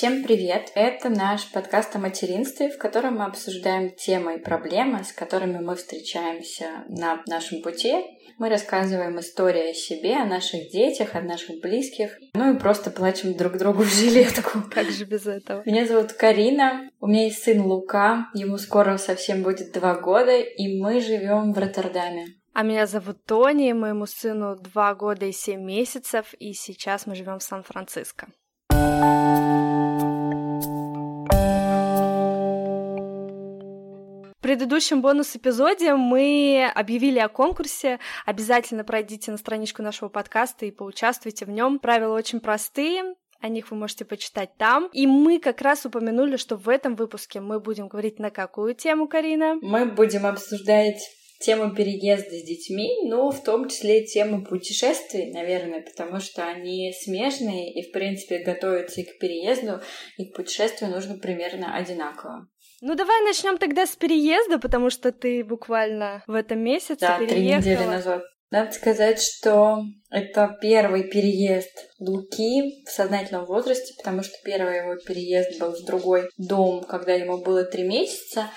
Всем привет! Это наш подкаст о материнстве, в котором мы обсуждаем темы и проблемы, с которыми мы встречаемся на нашем пути. Мы рассказываем истории о себе, о наших детях, о наших близких. Ну и просто плачем друг другу в жилетку. Как же без этого? Меня зовут Карина, у меня есть сын Лука, ему скоро совсем будет два года, и мы живем в Роттердаме. А меня зовут Тони, моему сыну два года и семь месяцев, и сейчас мы живем в Сан-Франциско. В предыдущем бонус-эпизоде мы объявили о конкурсе. Обязательно пройдите на страничку нашего подкаста и поучаствуйте в нем. Правила очень простые. О них вы можете почитать там. И мы как раз упомянули, что в этом выпуске мы будем говорить на какую тему, Карина? Мы будем обсуждать тему переезда с детьми, но в том числе тему путешествий, наверное, потому что они смежные и, в принципе, готовиться и к переезду, и к путешествию нужно примерно одинаково. Ну давай начнем тогда с переезда, потому что ты буквально в этом месяце да, переехала. три недели назад. Надо сказать, что это первый переезд Луки в сознательном возрасте, потому что первый его переезд был в другой дом, когда ему было три месяца.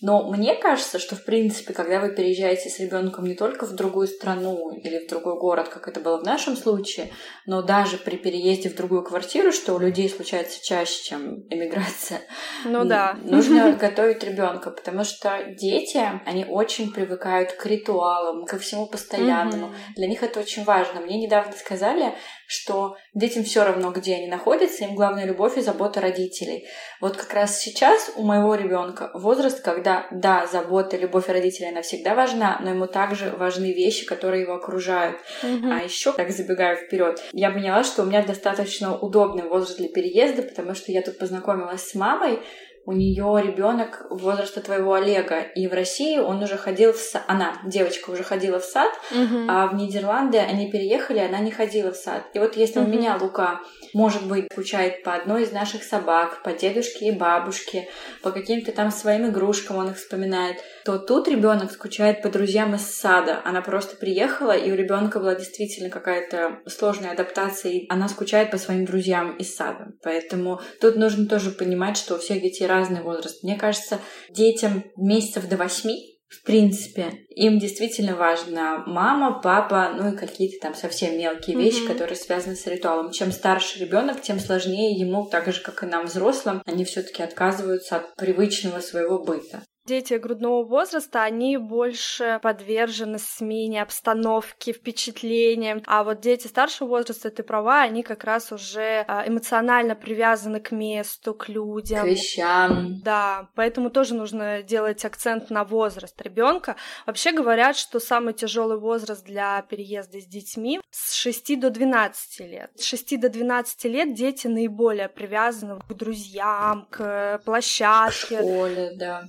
Но мне кажется, что, в принципе, когда вы переезжаете с ребенком не только в другую страну или в другой город, как это было в нашем случае, но даже при переезде в другую квартиру, что у людей случается чаще, чем эмиграция, ну да. нужно готовить ребенка, потому что дети, они очень привыкают к ритуалам, ко всему постоянному. Для них это очень важно. Мне недавно сказали, что детям все равно, где они находятся, им главная любовь и забота родителей. Вот как раз сейчас у моего ребенка возраст, когда, да, забота, любовь родителей, она всегда важна, но ему также важны вещи, которые его окружают. Mm-hmm. А еще, так забегаю вперед, я поняла, что у меня достаточно удобный возраст для переезда, потому что я тут познакомилась с мамой, у нее ребенок возраста твоего Олега, и в России он уже ходил в сад, она, девочка, уже ходила в сад, uh-huh. а в Нидерланды они переехали, она не ходила в сад. И вот если uh-huh. у меня Лука, может быть, скучает по одной из наших собак, по дедушке и бабушке, по каким-то там своим игрушкам он их вспоминает, то тут ребенок скучает по друзьям из сада. Она просто приехала, и у ребенка была действительно какая-то сложная адаптация, и она скучает по своим друзьям из сада. Поэтому тут нужно тоже понимать, что у всех детей разный возраст. Мне кажется, детям месяцев до восьми в принципе, им действительно важна мама, папа, ну и какие-то там совсем мелкие вещи, mm-hmm. которые связаны с ритуалом. Чем старше ребенок, тем сложнее ему, так же как и нам взрослым, они все-таки отказываются от привычного своего быта дети грудного возраста, они больше подвержены смене обстановки, впечатлениям. А вот дети старшего возраста, ты права, они как раз уже а, эмоционально привязаны к месту, к людям. К вещам. Да, поэтому тоже нужно делать акцент на возраст ребенка. Вообще говорят, что самый тяжелый возраст для переезда с детьми с 6 до 12 лет. С 6 до 12 лет дети наиболее привязаны к друзьям, к площадке. К школе, да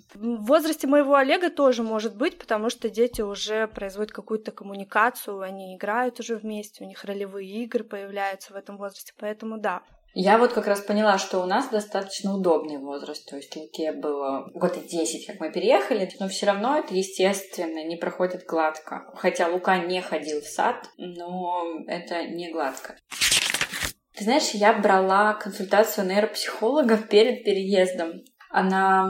возрасте моего Олега тоже может быть, потому что дети уже производят какую-то коммуникацию, они играют уже вместе, у них ролевые игры появляются в этом возрасте, поэтому да. Я вот как раз поняла, что у нас достаточно удобный возраст. То есть Луке было год и десять, как мы переехали, но все равно это, естественно, не проходит гладко. Хотя Лука не ходил в сад, но это не гладко. Ты знаешь, я брала консультацию нейропсихолога перед переездом она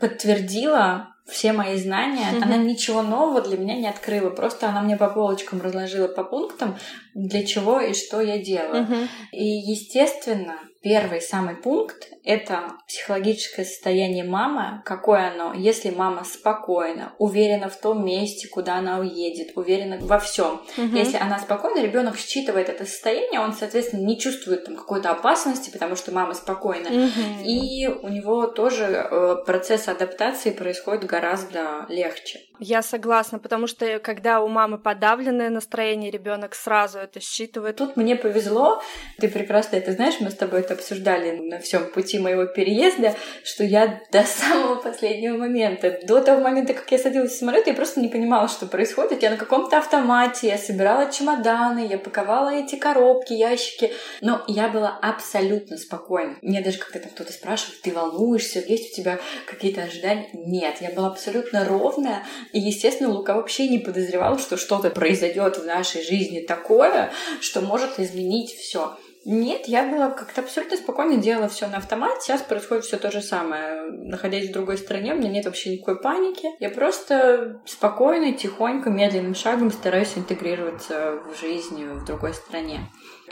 подтвердила все мои знания. Mm-hmm. Она ничего нового для меня не открыла. Просто она мне по полочкам разложила по пунктам, для чего и что я делаю. Mm-hmm. И, естественно, первый самый пункт это психологическое состояние мамы, какое оно, если мама спокойна, уверена в том месте, куда она уедет, уверена во всем. Угу. Если она спокойна, ребенок считывает это состояние, он, соответственно, не чувствует там какой-то опасности, потому что мама спокойна. Угу. И у него тоже э, процесс адаптации происходит гораздо легче. Я согласна, потому что когда у мамы подавленное настроение, ребенок сразу это считывает. Тут мне повезло, ты прекрасно это знаешь, мы с тобой это обсуждали на всем пути пути моего переезда, что я до самого последнего момента, до того момента, как я садилась в самолет, я просто не понимала, что происходит. Я на каком-то автомате, я собирала чемоданы, я паковала эти коробки, ящики, но я была абсолютно спокойна. Мне даже когда там кто-то спрашивает, ты волнуешься, есть у тебя какие-то ожидания? Нет, я была абсолютно ровная, и, естественно, Лука вообще не подозревал, что что-то произойдет в нашей жизни такое, что может изменить все. Нет, я была как-то абсолютно спокойно, делала все на автомате. Сейчас происходит все то же самое. Находясь в другой стране, у меня нет вообще никакой паники. Я просто спокойно, тихонько, медленным шагом стараюсь интегрироваться в жизнь в другой стране.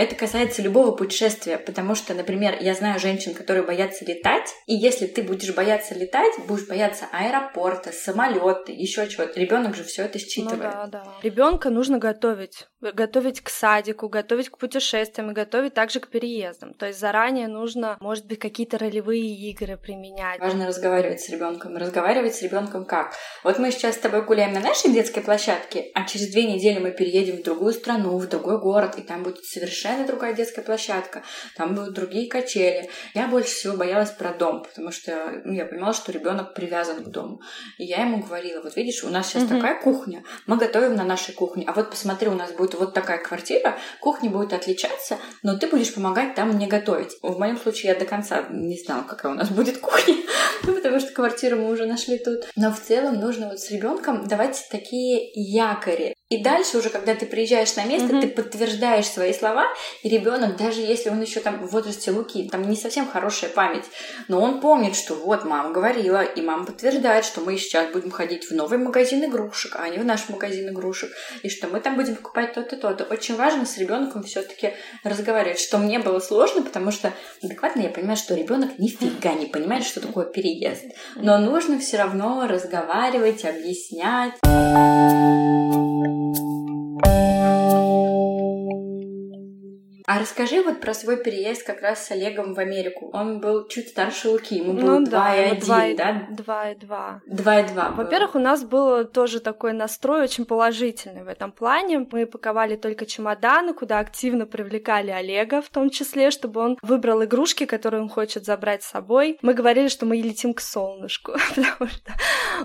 Это касается любого путешествия, потому что, например, я знаю женщин, которые боятся летать, и если ты будешь бояться летать, будешь бояться аэропорта, самолета, еще чего-то. Ребенок же все это считывает. Ну да, да. Ребенка нужно готовить. Готовить к садику, готовить к путешествиям и готовить также к переездам. То есть заранее нужно, может быть, какие-то ролевые игры применять. Важно разговаривать с ребенком. Разговаривать с ребенком как? Вот мы сейчас с тобой гуляем на нашей детской площадке, а через две недели мы переедем в другую страну, в другой город, и там будет совершенно совершенно другая детская площадка, там будут другие качели. Я больше всего боялась про дом, потому что ну, я понимала, что ребенок привязан к дому. И я ему говорила, вот видишь, у нас сейчас угу. такая кухня, мы готовим на нашей кухне, а вот посмотри, у нас будет вот такая квартира, кухня будет отличаться, но ты будешь помогать там мне готовить. В моем случае я до конца не знала, какая у нас будет кухня, ну, потому что квартиру мы уже нашли тут. Но в целом нужно вот с ребенком давать такие якори. И дальше уже, когда ты приезжаешь на место, mm-hmm. ты подтверждаешь свои слова, и ребенок, даже если он еще там в возрасте Луки, там не совсем хорошая память, но он помнит, что вот мама говорила, и мама подтверждает, что мы сейчас будем ходить в новый магазин игрушек, а не в наш магазин игрушек, и что мы там будем покупать то-то, то-то. Очень важно с ребенком все-таки разговаривать, что мне было сложно, потому что адекватно я понимаю, что ребенок нифига не понимает, что такое переезд. Но нужно все равно разговаривать, объяснять. Thank you. А расскажи вот про свой переезд как раз с Олегом в Америку. Он был чуть старше Луки, ему было ну, 2 да, и 1, 2 да? 2 и 2. 2 и 2 Во-первых, у нас был тоже такой настрой очень положительный в этом плане. Мы паковали только чемоданы, куда активно привлекали Олега в том числе, чтобы он выбрал игрушки, которые он хочет забрать с собой. Мы говорили, что мы летим к солнышку, потому что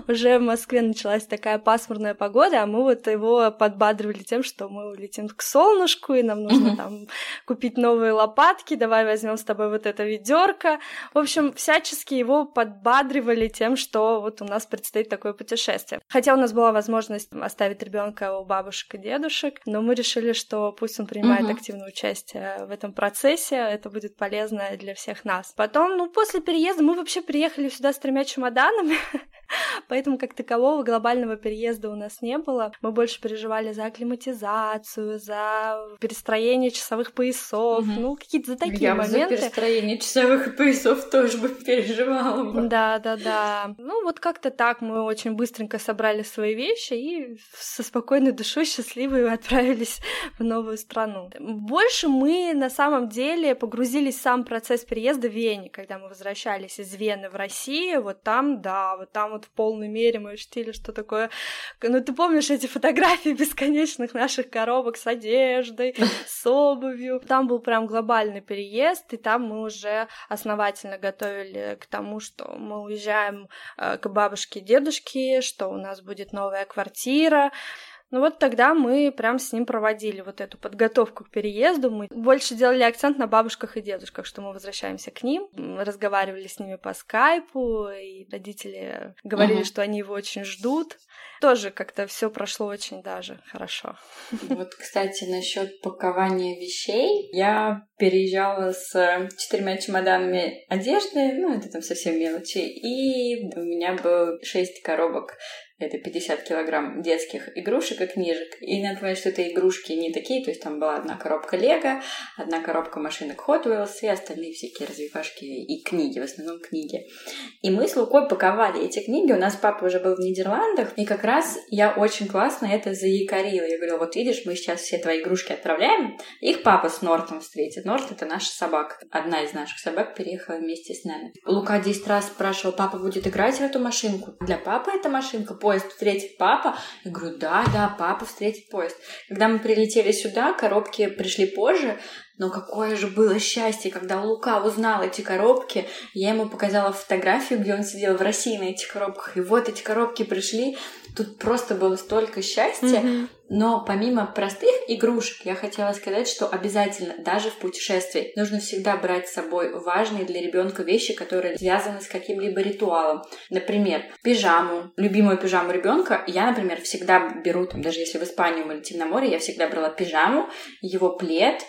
уже в Москве началась такая пасмурная погода, а мы вот его подбадривали тем, что мы летим к солнышку, и нам нужно там купить новые лопатки, давай возьмем с тобой вот это ведерко. В общем, всячески его подбадривали тем, что вот у нас предстоит такое путешествие. Хотя у нас была возможность оставить ребенка у бабушек и дедушек, но мы решили, что пусть он принимает угу. активное участие в этом процессе, это будет полезно для всех нас. Потом, ну, после переезда мы вообще приехали сюда с тремя чемоданами, поэтому как такового глобального переезда у нас не было. Мы больше переживали за акклиматизацию, за перестроение часовых поясов, угу. ну, какие-то за такие Я моменты. Я за перестроение часовых поясов тоже бы переживала бы. Да, да, да. Ну, вот как-то так мы очень быстренько собрали свои вещи и со спокойной душой счастливые отправились в новую страну. Больше мы на самом деле погрузились в сам процесс переезда в Вене, когда мы возвращались из Вены в Россию, вот там, да, вот там вот в полной мере мы ощутили, что такое... Ну, ты помнишь эти фотографии бесконечных наших коробок с одеждой, с обувью, там был прям глобальный переезд, и там мы уже основательно готовили к тому, что мы уезжаем э, к бабушке и дедушке, что у нас будет новая квартира. Ну вот тогда мы прям с ним проводили вот эту подготовку к переезду. Мы больше делали акцент на бабушках и дедушках, что мы возвращаемся к ним, мы разговаривали с ними по скайпу, и родители говорили, угу. что они его очень ждут. Тоже как-то все прошло очень даже хорошо. Вот, кстати, насчет пакования вещей. Я переезжала с четырьмя чемоданами одежды, ну, это там совсем мелочи, и у меня было шесть коробок это 50 килограмм детских игрушек и книжек. И надо понимать, что это игрушки не такие, то есть там была одна коробка Лего, одна коробка машинок Hot Wheels и остальные всякие развивашки и книги, в основном книги. И мы с Лукой паковали эти книги, у нас папа уже был в Нидерландах, и как раз я очень классно это заякорила. Я говорю, вот видишь, мы сейчас все твои игрушки отправляем, их папа с Нортом встретит. Норт — это наша собака. Одна из наших собак переехала вместе с нами. Лука 10 раз спрашивал, папа будет играть в эту машинку? Для папы эта машинка поезд встретит папа? Я говорю, да, да, папа встретит поезд. Когда мы прилетели сюда, коробки пришли позже, но какое же было счастье, когда Лука узнал эти коробки. Я ему показала фотографию, где он сидел в России на этих коробках. И вот эти коробки пришли. Тут просто было столько счастья. Mm-hmm. Но помимо простых игрушек, я хотела сказать, что обязательно, даже в путешествии, нужно всегда брать с собой важные для ребенка вещи, которые связаны с каким-либо ритуалом. Например, пижаму, любимую пижаму ребенка. Я, например, всегда беру, там, даже если в Испанию мы летим на море, я всегда брала пижаму, его плед,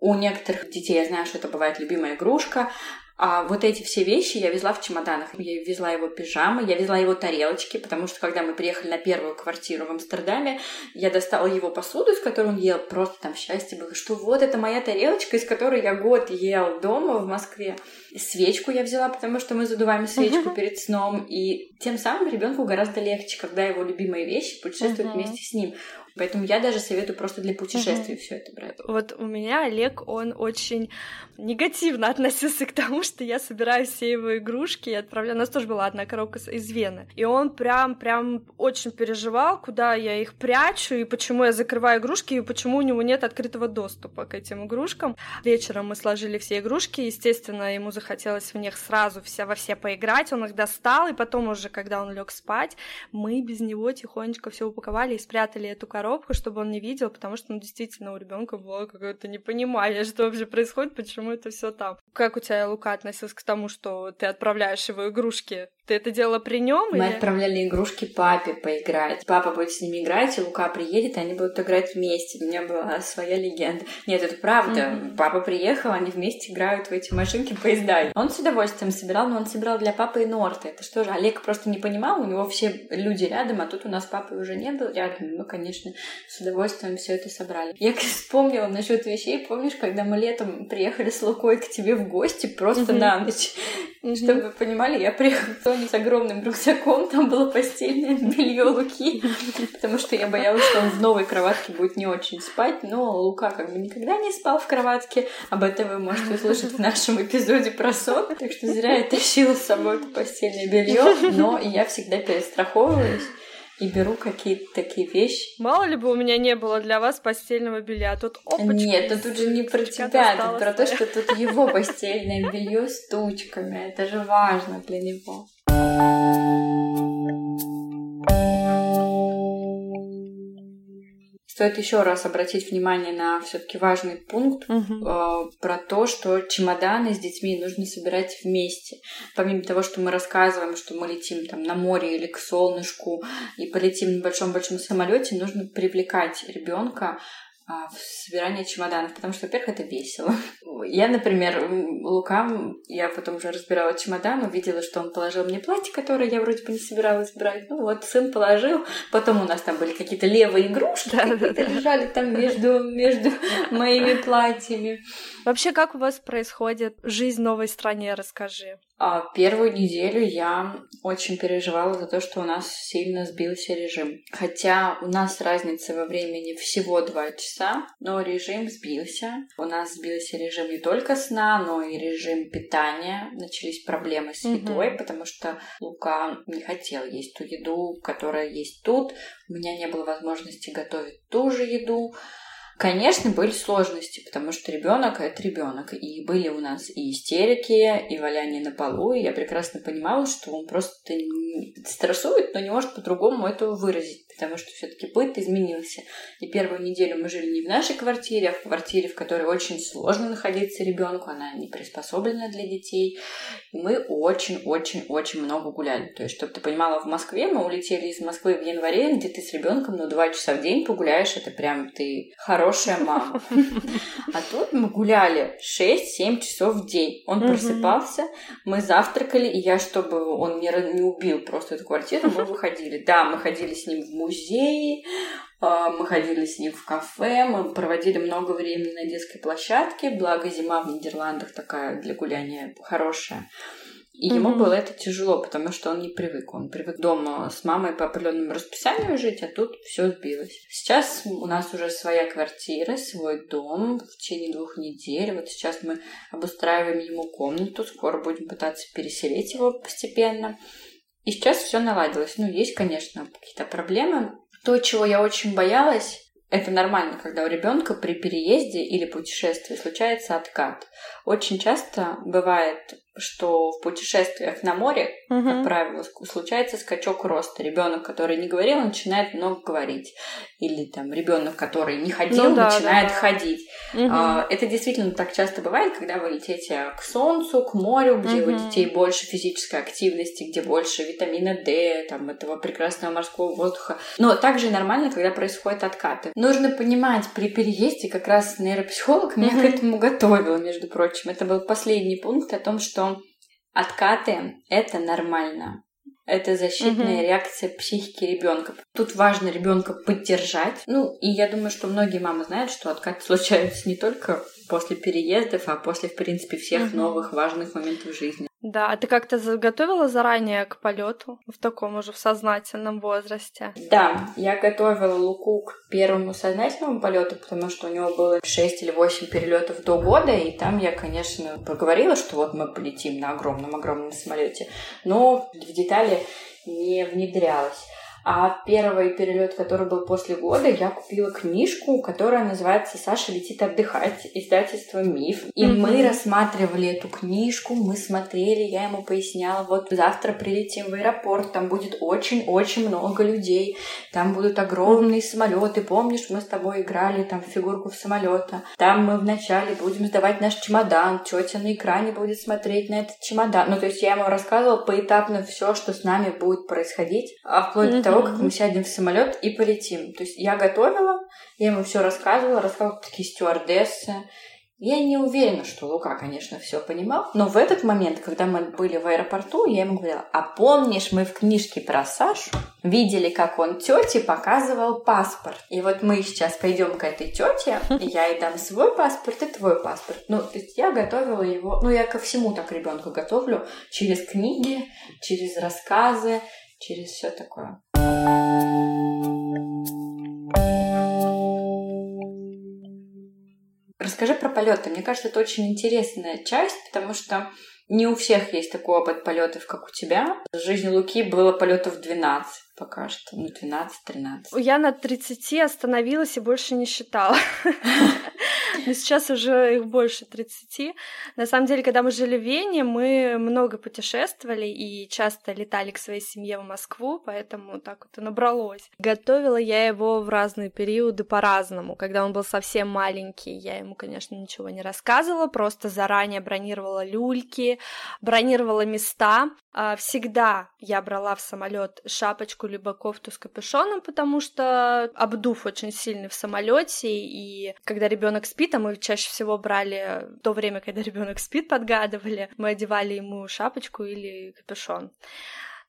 У некоторых детей я знаю, что это бывает любимая игрушка, а вот эти все вещи я везла в чемоданах. Я везла его пижамы, я везла его тарелочки, потому что когда мы приехали на первую квартиру в Амстердаме, я достала его посуду, из которой он ел. Просто там счастье было, что вот это моя тарелочка, из которой я год ел дома в Москве. Свечку я взяла, потому что мы задуваем свечку uh-huh. перед сном. И тем самым ребенку гораздо легче, когда его любимые вещи путешествуют uh-huh. вместе с ним. Поэтому я даже советую просто для путешествий mm-hmm. все это брать. Вот у меня Олег, он очень негативно относился к тому, что я собираю все его игрушки и отправляю. У нас тоже была одна коробка из Вены. И он прям, прям очень переживал, куда я их прячу, и почему я закрываю игрушки, и почему у него нет открытого доступа к этим игрушкам. Вечером мы сложили все игрушки, естественно, ему захотелось в них сразу вся, во все поиграть, он их достал, и потом уже, когда он лег спать, мы без него тихонечко все упаковали и спрятали эту коробку коробку, чтобы он не видел, потому что, ну, действительно, у ребенка было какое-то непонимание, что вообще происходит, почему это все там. Как у тебя, Лука, относился к тому, что ты отправляешь его игрушки ты это делала при нем? Мы или? отправляли игрушки папе поиграть. Папа будет с ними играть, и Лука приедет, и они будут играть вместе. У меня была своя легенда. Нет, это правда. Mm-hmm. Папа приехал, они вместе играют в эти машинки поезда. Он с удовольствием собирал, но он собирал для папы и Норта. Это что же, Олег просто не понимал, у него все люди рядом, а тут у нас папы уже не был рядом. Мы, конечно, с удовольствием все это собрали. Я вспомнила насчет вещей. Помнишь, когда мы летом приехали с Лукой к тебе в гости просто mm-hmm. на ночь? Mm-hmm. Чтобы вы понимали, я приехала Тони с огромным рюкзаком, там было постельное белье Луки, потому что я боялась, что он в новой кроватке будет не очень спать, но Лука как бы никогда не спал в кроватке, об этом вы можете услышать в нашем эпизоде про сон, так что зря я тащила с собой это постельное белье, но я всегда перестраховываюсь и беру какие-то такие вещи. Мало ли бы у меня не было для вас постельного белья, а тут опачка. Нет, тут уже не про тебя, тут про то, что тут его постельное белье с тучками. Это же важно для него. Стоит еще раз обратить внимание на все-таки важный пункт угу. э, про то, что чемоданы с детьми нужно собирать вместе. Помимо того, что мы рассказываем, что мы летим там на море или к солнышку и полетим на большом-большом самолете, нужно привлекать ребенка собирание чемоданов, потому что, во-первых, это весело. Я, например, Лука, я потом уже разбирала чемодан, увидела, что он положил мне платье, которое я вроде бы не собиралась брать. Ну вот, сын положил. Потом у нас там были какие-то левые игрушки, какие-то лежали там между, между моими платьями. Вообще, как у вас происходит жизнь в новой стране, расскажи. А первую неделю я очень переживала за то, что у нас сильно сбился режим. Хотя у нас разница во времени всего два часа, но режим сбился. У нас сбился режим не только сна, но и режим питания. Начались проблемы с едой, mm-hmm. потому что Лука не хотел есть ту еду, которая есть тут. У меня не было возможности готовить ту же еду. Конечно, были сложности, потому что ребенок это ребенок. И были у нас и истерики, и валяние на полу. И я прекрасно понимала, что он просто стрессует, но не может по-другому этого выразить, потому что все-таки быт изменился. И первую неделю мы жили не в нашей квартире, а в квартире, в которой очень сложно находиться ребенку. Она не приспособлена для детей. И мы очень-очень-очень много гуляли. То есть, чтобы ты понимала, в Москве мы улетели из Москвы в январе, где ты с ребенком ну, два часа в день погуляешь. Это прям ты хорошая мама. А тут мы гуляли 6-7 часов в день. Он просыпался, мы завтракали, и я, чтобы он не, не убил просто эту квартиру, мы выходили. Да, мы ходили с ним в музеи, а, мы ходили с ним в кафе, мы проводили много времени на детской площадке, благо зима в Нидерландах такая для гуляния хорошая. И mm-hmm. ему было это тяжело, потому что он не привык. Он привык дома с мамой по определенному расписанию жить, а тут все сбилось. Сейчас у нас уже своя квартира, свой дом в течение двух недель. Вот сейчас мы обустраиваем ему комнату, скоро будем пытаться переселить его постепенно. И сейчас все наладилось. Ну, есть, конечно, какие-то проблемы. То, чего я очень боялась, это нормально, когда у ребенка при переезде или путешествии случается откат. Очень часто бывает, что в путешествиях на море, угу. как правило, случается скачок роста. Ребенок, который не говорил, начинает много говорить. Или там ребенок, который не ходил, ну, да, начинает да, да. ходить. Угу. Это действительно так часто бывает, когда вы летите к солнцу, к морю, где угу. у детей больше физической активности, где больше витамина D, там, этого прекрасного морского воздуха. Но также нормально, когда происходят откаты. Нужно понимать, при переезде как раз нейропсихолог меня к этому готовил, между прочим. Это был последний пункт о том, что откаты — это нормально. Это защитная угу. реакция психики ребенка. Тут важно ребенка поддержать. Ну, и я думаю, что многие мамы знают, что откаты случаются не только после переездов, а после, в принципе, всех угу. новых важных моментов жизни. Да, а ты как-то заготовила заранее к полету в таком уже в сознательном возрасте? Да, я готовила Луку к первому сознательному полету, потому что у него было 6 или 8 перелетов до года, и там я, конечно, поговорила, что вот мы полетим на огромном-огромном самолете, но в детали не внедрялась. А первый перелет, который был после года, я купила книжку, которая называется «Саша летит отдыхать», издательство «Миф». И mm-hmm. мы рассматривали эту книжку, мы смотрели, я ему поясняла, вот завтра прилетим в аэропорт, там будет очень-очень много людей, там будут огромные самолеты. Помнишь, мы с тобой играли там в фигурку в самолета. Там мы вначале будем сдавать наш чемодан, тетя на экране будет смотреть на этот чемодан. Ну, то есть я ему рассказывала поэтапно все, что с нами будет происходить, а вплоть mm-hmm. до того, того, как мы сядем в самолет и полетим. То есть я готовила, я ему все рассказывала, рассказывала такие стюардессы. Я не уверена, что Лука, конечно, все понимал, но в этот момент, когда мы были в аэропорту, я ему говорила, а помнишь, мы в книжке про Сашу видели, как он тете показывал паспорт. И вот мы сейчас пойдем к этой тете, и я ей дам свой паспорт и твой паспорт. Ну, то есть я готовила его, ну, я ко всему так ребенка готовлю через книги, через рассказы, через все такое. Расскажи про полеты. Мне кажется, это очень интересная часть, потому что не у всех есть такой опыт полетов, как у тебя. В жизни Луки было полетов 12 пока что, ну, 12-13. Я на 30 остановилась и больше не считала. Но сейчас уже их больше 30. На самом деле, когда мы жили в Вене, мы много путешествовали и часто летали к своей семье в Москву, поэтому так вот и набралось. Готовила я его в разные периоды по-разному. Когда он был совсем маленький, я ему, конечно, ничего не рассказывала, просто заранее бронировала люльки, бронировала места. А, всегда я брала в самолет шапочку либо кофту с капюшоном, потому что обдув очень сильный в самолете, и когда ребенок спит, а мы чаще всего брали то время, когда ребенок спит, подгадывали, мы одевали ему шапочку или капюшон.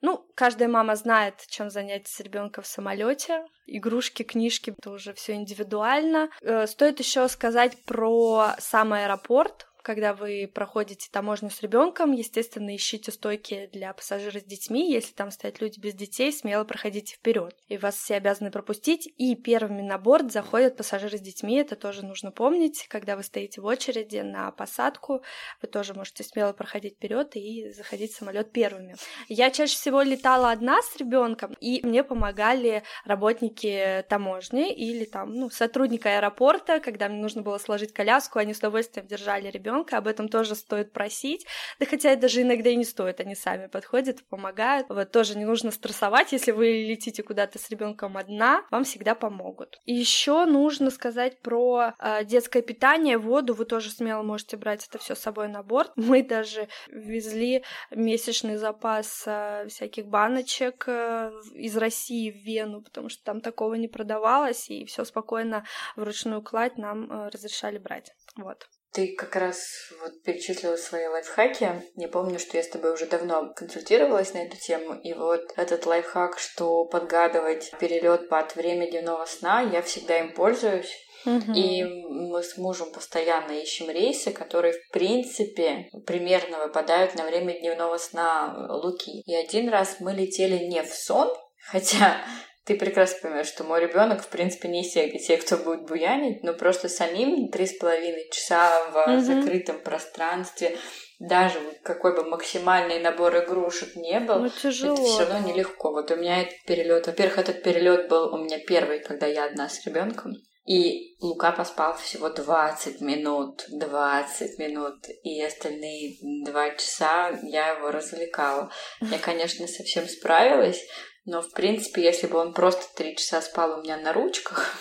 Ну, каждая мама знает, чем заняться с ребенком в самолете. Игрушки, книжки, это уже все индивидуально. Э, стоит еще сказать про сам аэропорт когда вы проходите таможню с ребенком, естественно, ищите стойки для пассажиров с детьми. Если там стоят люди без детей, смело проходите вперед. И вас все обязаны пропустить. И первыми на борт заходят пассажиры с детьми. Это тоже нужно помнить. Когда вы стоите в очереди на посадку, вы тоже можете смело проходить вперед и заходить в самолет первыми. Я чаще всего летала одна с ребенком, и мне помогали работники таможни или там, ну, сотрудника аэропорта, когда мне нужно было сложить коляску, они с удовольствием держали ребенка ребенка, об этом тоже стоит просить. Да хотя даже иногда и не стоит, они сами подходят, помогают. Вот тоже не нужно стрессовать, если вы летите куда-то с ребенком одна, вам всегда помогут. Еще нужно сказать про э, детское питание, воду. Вы тоже смело можете брать это все с собой на борт. Мы даже везли месячный запас э, всяких баночек э, из России в Вену, потому что там такого не продавалось, и все спокойно вручную кладь нам э, разрешали брать. Вот. Ты как раз вот перечислила свои лайфхаки. Я помню, что я с тобой уже давно консультировалась на эту тему. И вот этот лайфхак, что подгадывать перелет под время дневного сна, я всегда им пользуюсь. Угу. И мы с мужем постоянно ищем рейсы, которые, в принципе, примерно выпадают на время дневного сна Луки. И один раз мы летели не в сон, хотя ты прекрасно понимаешь, что мой ребенок, в принципе, не из тех, кто будет буянить, но просто самим три с половиной часа в mm-hmm. закрытом пространстве, даже какой бы максимальный набор игрушек не был, ну, тяжело, это все равно нелегко. Вот у меня этот перелет, во-первых, этот перелет был у меня первый, когда я одна с ребенком. И Лука поспал всего 20 минут, 20 минут, и остальные два часа я его развлекала. Я, конечно, совсем справилась, но, в принципе, если бы он просто три часа спал у меня на ручках,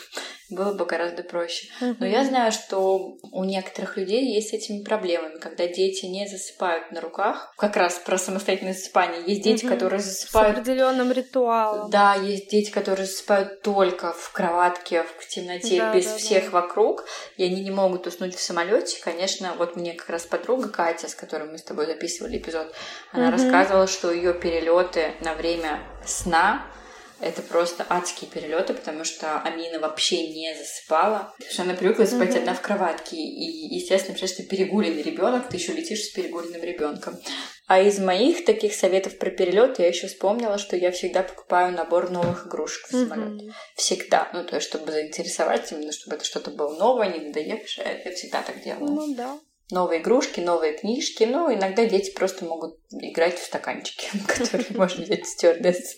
было бы гораздо проще. Но я знаю, что у некоторых людей есть с этими проблемами, когда дети не засыпают на руках. Как раз про самостоятельное засыпание. Есть дети, которые засыпают... С определенным ритуалом. Да, есть дети, которые засыпают только в кроватке, в темноте, да, без да, всех да. вокруг, и они не могут уснуть в самолете. Конечно, вот мне как раз подруга Катя, с которой мы с тобой записывали эпизод, она угу. рассказывала, что ее перелеты на время сна это просто адские перелеты, потому что Амина вообще не засыпала. Потому что она привыкла спать mm-hmm. одна в кроватке. И, естественно, потому что перегуленный ребенок, ты еще летишь с перегуленным ребенком. А из моих таких советов про перелет я еще вспомнила, что я всегда покупаю набор новых игрушек в самолете. Mm-hmm. Всегда. Ну, то есть, чтобы заинтересовать, именно чтобы это что-то было новое, не надоевшее. Я всегда так делаю. Ну да новые игрушки, новые книжки. Ну, иногда дети просто могут играть в стаканчики, которые можно взять стюардессы.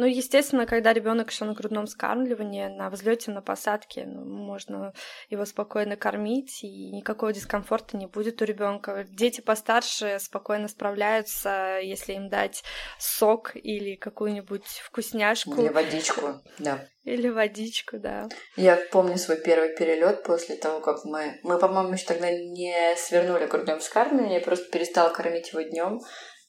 Ну, естественно, когда ребенок еще на грудном скармливании, на взлете, на посадке, ну, можно его спокойно кормить, и никакого дискомфорта не будет у ребенка. Дети постарше спокойно справляются, если им дать сок или какую-нибудь вкусняшку. Или водичку, да. Или водичку, да. Я помню свой первый перелет после того, как мы... Мы, по-моему, еще тогда не свернули грудное вскармливание, я просто перестала кормить его днем.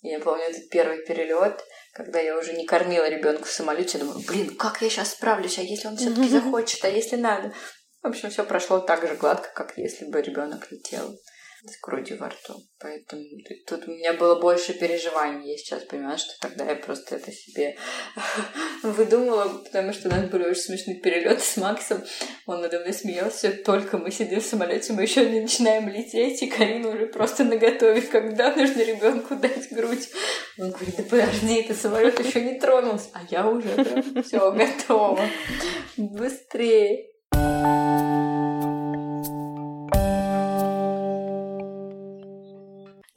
Я помню этот первый перелет когда я уже не кормила ребенка в самолете, думаю, блин, как я сейчас справлюсь, а если он все-таки захочет, а если надо? В общем, все прошло так же гладко, как если бы ребенок летел с грудью во рту. Поэтому тут у меня было больше переживаний. Я сейчас понимаю, что тогда я просто это себе выдумала, потому что у нас были очень смешные перелеты с Максом. Он надо мной смеялся. Только мы сидим в самолете, мы еще не начинаем лететь, и Карина уже просто наготове, когда нужно ребенку дать грудь. Он говорит, да подожди, это самолет еще не тронулся. А я уже все готова. Быстрее.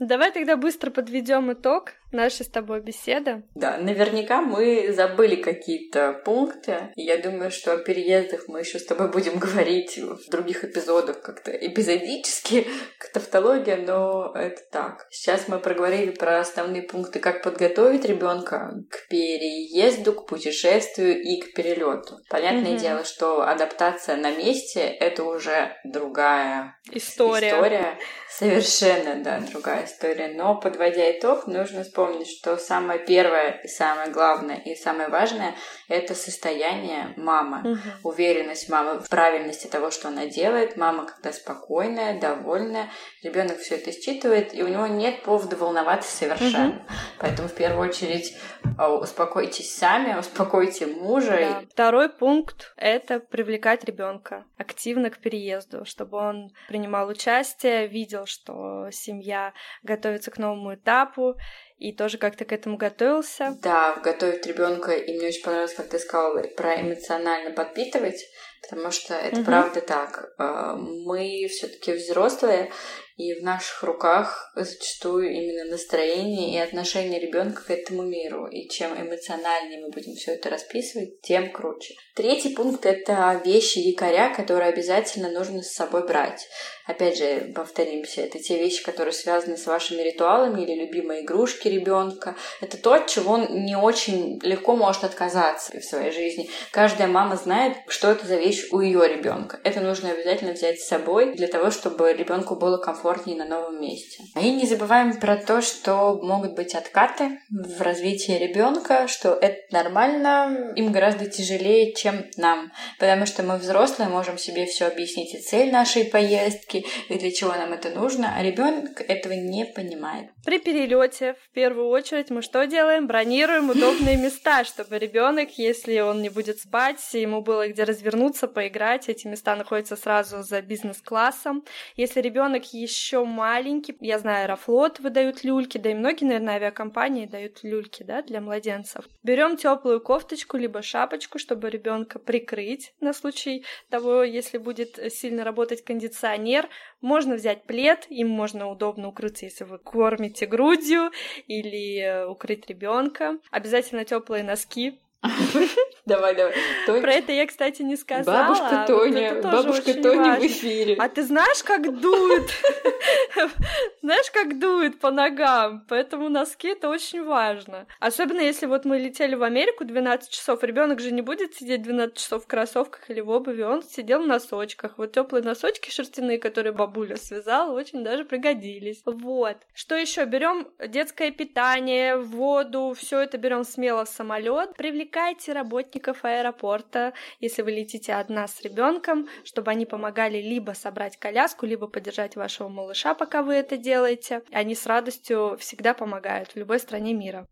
Давай тогда быстро подведем итог нашей с тобой беседы. Да, наверняка мы забыли какие-то пункты. Я думаю, что о переездах мы еще с тобой будем говорить в других эпизодах как-то эпизодически, как тавтология, но это так. Сейчас мы проговорили про основные пункты, как подготовить ребенка к переезду, к путешествию и к перелету. Понятное mm-hmm. дело, что адаптация на месте это уже другая история. история. Совершенно, да, другая история. Но, подводя итог, нужно вспомнить, что самое первое и самое главное и самое важное — это состояние мамы. Угу. Уверенность мамы в правильности того, что она делает. Мама, когда спокойная, довольная, ребенок все это считывает, и у него нет повода волноваться совершенно. Угу. Поэтому, в первую очередь, а, успокойтесь сами, успокойте мужа. Да. Второй пункт — это привлекать ребенка активно к переезду, чтобы он принимал участие, видел что семья готовится к новому этапу, и тоже как-то к этому готовился. Да, готовить ребенка, и мне очень понравилось, как ты сказала, про эмоционально подпитывать, потому что это угу. правда так. А, мы все-таки взрослые, и в наших руках зачастую именно настроение и отношение ребенка к этому миру. И чем эмоциональнее мы будем все это расписывать, тем круче. Третий пункт — это вещи якоря, которые обязательно нужно с собой брать. Опять же, повторимся, это те вещи, которые связаны с вашими ритуалами или любимой игрушки ребенка. Это то, от чего он не очень легко может отказаться в своей жизни. Каждая мама знает, что это за вещь у ее ребенка. Это нужно обязательно взять с собой для того, чтобы ребенку было комфортнее на новом месте. И не забываем про то, что могут быть откаты в развитии ребенка, что это нормально, им гораздо тяжелее, чем нам, потому что мы взрослые можем себе все объяснить и цель нашей поездки, и для чего нам это нужно, а ребенок этого не понимает. При перелете в первую очередь мы что делаем? Бронируем удобные места, чтобы ребенок, если он не будет спать, ему было где развернуться, поиграть. Эти места находятся сразу за бизнес-классом. Если ребенок еще маленький. Я знаю, Аэрофлот выдают люльки, да и многие, наверное, авиакомпании дают люльки, да, для младенцев. Берем теплую кофточку либо шапочку, чтобы ребенка прикрыть на случай того, если будет сильно работать кондиционер. Можно взять плед, им можно удобно укрыться, если вы кормите грудью или укрыть ребенка. Обязательно теплые носки, Давай, давай. Тоня... Про это я, кстати, не сказала. Бабушка Тоня, вот бабушка Тоня важно. в эфире. А ты знаешь, как дует? Знаешь, как дует по ногам? Поэтому носки это очень важно. Особенно если вот мы летели в Америку 12 часов, ребенок же не будет сидеть 12 часов в кроссовках или в обуви, он сидел в носочках. Вот теплые носочки шерстяные, которые бабуля связала, очень даже пригодились. Вот. Что еще? Берем детское питание, воду, все это берем смело в самолет. Привлекайте работников аэропорта, если вы летите одна с ребенком, чтобы они помогали либо собрать коляску, либо поддержать вашего малыша, пока вы это делаете. Они с радостью всегда помогают в любой стране мира.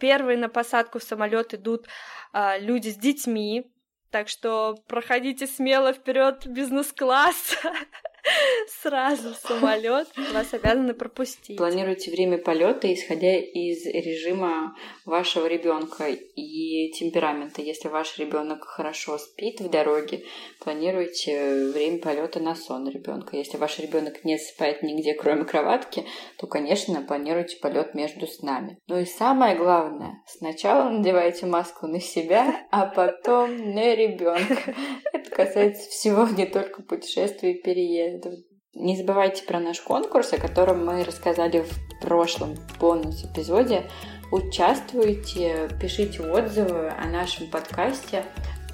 Первые на посадку в самолет идут э, люди с детьми, так что проходите смело вперед бизнес-класс. сразу самолет, вас обязаны пропустить. Планируйте время полета, исходя из режима вашего ребенка и темперамента. Если ваш ребенок хорошо спит в дороге, планируйте время полета на сон ребенка. Если ваш ребенок не спает нигде, кроме кроватки, то, конечно, планируйте полет между снами. Ну и самое главное, сначала надевайте маску на себя, а потом на ребенка. Это касается всего, не только путешествий и переездов. Не забывайте про наш конкурс, о котором мы рассказали в прошлом бонус-эпизоде. Участвуйте, пишите отзывы о нашем подкасте,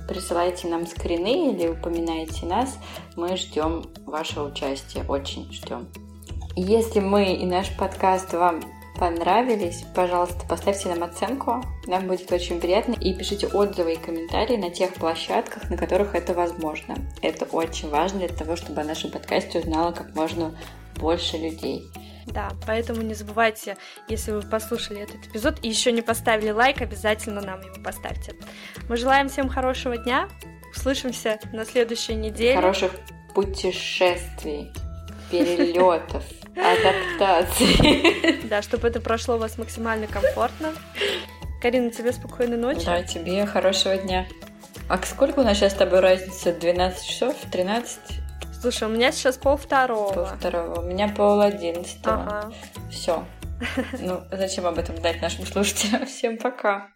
присылайте нам скрины или упоминайте нас. Мы ждем вашего участия, очень ждем. Если мы и наш подкаст вам понравились, пожалуйста, поставьте нам оценку. Нам будет очень приятно. И пишите отзывы и комментарии на тех площадках, на которых это возможно. Это очень важно для того, чтобы о нашем подкасте узнало как можно больше людей. Да, поэтому не забывайте, если вы послушали этот эпизод и еще не поставили лайк, обязательно нам его поставьте. Мы желаем всем хорошего дня. Услышимся на следующей неделе. Хороших путешествий, перелетов адаптации. Да, чтобы это прошло у вас максимально комфортно. Карина, тебе спокойной ночи. Да, тебе хорошего дня. А сколько у нас сейчас с тобой разница? 12 часов? 13? Слушай, у меня сейчас пол второго. Пол второго. У меня пол одиннадцатого. Ага. Все. Ну, зачем об этом дать нашим слушателям? Всем пока.